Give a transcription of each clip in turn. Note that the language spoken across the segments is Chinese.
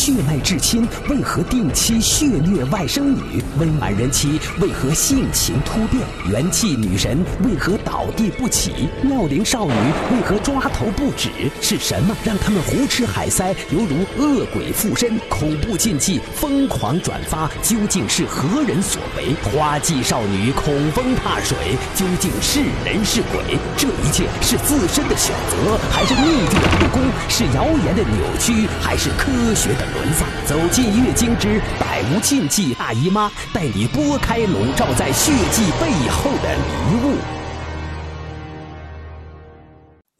血脉至亲为何定期血虐外甥女？温婉人妻为何性情突变？元气女神为何倒地不起？妙龄少女为何抓头不止？是什么让他们胡吃海塞，犹如恶鬼附身？恐怖禁忌疯狂转发，究竟是何人所为？花季少女恐风怕水，究竟是人是鬼？这一切是自身的选择，还是命运的不公？是谣言的扭曲，还是科学？的沦丧，走进月经之百无禁忌，大姨妈带你拨开笼罩在血迹背后的迷雾。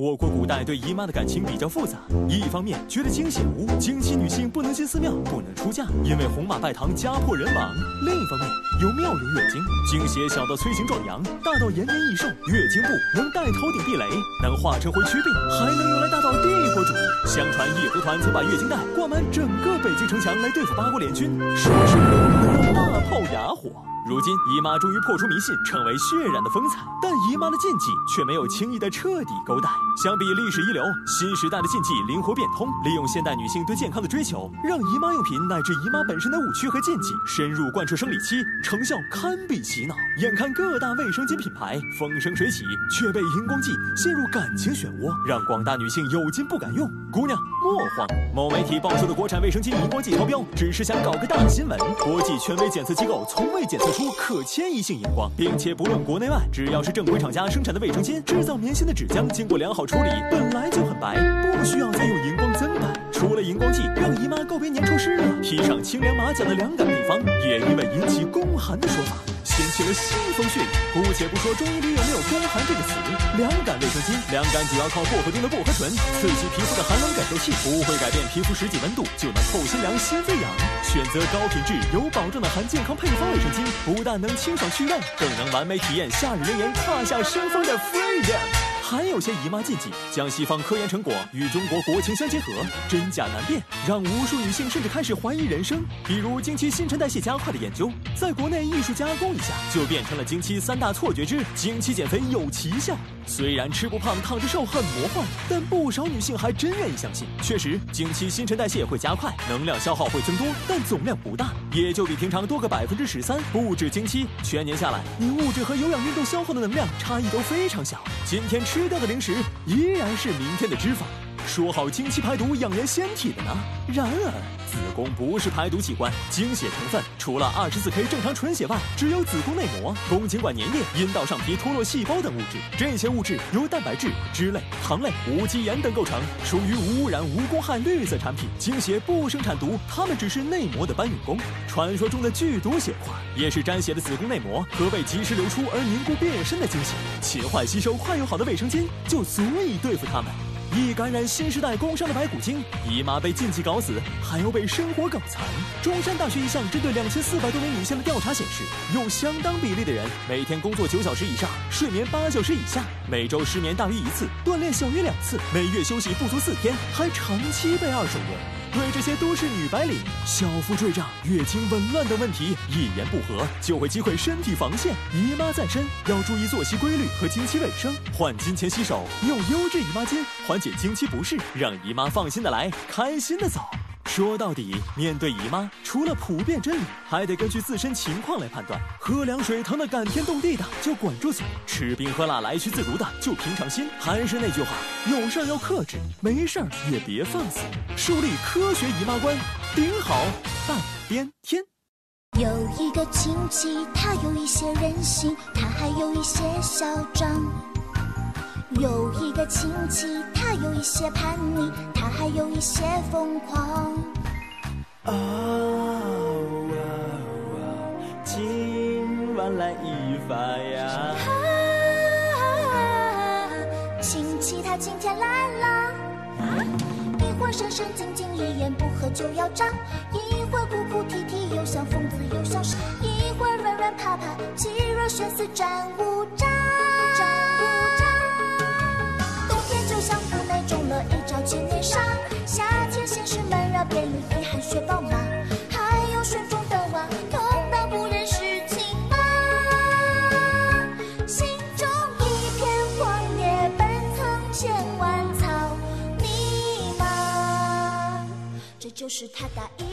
我国古代对姨妈的感情比较复杂，一方面觉得经血无，经期女性不能进寺庙，不能出嫁，因为红马拜堂家破人亡；另一方面有妙用月经，经血小到催情壮阳，大到延年益寿，月经布能带头顶地雷，能化成灰驱病，还能用来大到地火主义。相传义和团曾把月经带挂满整个北京城墙来对付八国联军，说是能用大炮哑火。如今姨妈终于破除迷信，成为血染的风采，但姨妈的禁忌却没有轻易的彻底勾带。相比历史遗留，新时代的禁忌灵活变通，利用现代女性对健康的追求，让姨妈用品乃至姨妈本身的误区和禁忌深入贯彻生理期，成效堪比洗脑。眼看各大卫生巾品牌风生水起，却被荧光剂陷入感情漩涡，让广大女性有金不敢用。姑娘莫慌，某媒体爆出的国产卫生巾荧光剂超标，只是想搞个大新闻。国际权威检测机构从未检测出可迁移性荧光，并且不论国内外，只要是正规厂家生产的卫生巾，制造棉芯的纸浆经过良好处理，本来就很白，不需要再用荧光增白。除了荧光剂让姨妈告别粘稠湿热，披上清凉马甲的凉感配方，也因为引起宫寒的说法。掀起了腥风血雨。姑且不说中医里有没有“宫寒”这个词，凉感卫生巾，凉感主要靠薄荷中的薄荷醇刺激皮肤的寒冷感受器，不会改变皮肤实际温度，就能透心凉、心飞扬。选择高品质、有保障的含健康配方卫生巾，不但能清爽去痘，更能完美体验夏日炎炎、踏下生风的 freedom。还有些姨妈禁忌，将西方科研成果与中国国情相结合，真假难辨，让无数女性甚至开始怀疑人生。比如经期新陈代谢加快的研究，在国内艺术加工一下，就变成了经期三大错觉之经期减肥有奇效。虽然吃不胖躺着瘦很魔幻，但不少女性还真愿意相信。确实，经期新陈代谢会加快，能量消耗会增多，但总量不大，也就比平常多个百分之十三。不止经期，全年下来，你物质和有氧运动消耗的能量差异都非常小。今天吃掉的零食，依然是明天的脂肪。说好经期排毒养颜纤体的呢？然而，子宫不是排毒器官，经血成分除了二十四 K 正常纯血外，只有子宫内膜、宫颈管粘液、阴道上皮脱落细胞等物质。这些物质由蛋白质、脂类、糖类、无机盐等构成，属于无污染、无公害绿色产品。经血不生产毒，它们只是内膜的搬运工。传说中的剧毒血块，也是沾血的子宫内膜和被及时流出而凝固变身的经血。勤快吸收、快又好的卫生巾，就足以对付它们。易感染新时代工伤的白骨精，姨妈被禁忌搞死，还要被生活搞残。中山大学一项针对两千四百多名女性的调查显示，有相当比例的人每天工作九小时以上，睡眠八小时以下，每周失眠大于一次，锻炼小于两次，每月休息不足四天，还长期被二手烟。对这些都市女白领、小腹坠胀、月经紊乱等问题一言不合就会击溃身体防线。姨妈在身，要注意作息规律和经期卫生。换金钱洗手，用优质姨妈巾缓解经期不适，让姨妈放心的来，开心的走。说到底，面对姨妈，除了普遍真理，还得根据自身情况来判断。喝凉水疼得感天动地的，就管住嘴；吃冰喝辣来去自如的，就平常心。还是那句话，有事儿要克制，没事儿也别放肆。树立科学姨妈观，顶好半边天。有一个亲戚，他有一些任性，他还有一些嚣张。有一个亲戚，他有一些叛逆，他还有一些疯狂。哦哦哦，今晚来一发呀！亲戚他今天来了，一会儿神神经经，一言不合就要炸；一会儿哭哭啼啼，又像疯子又像傻；一会儿软软趴趴，气若悬丝战无渣。是他答应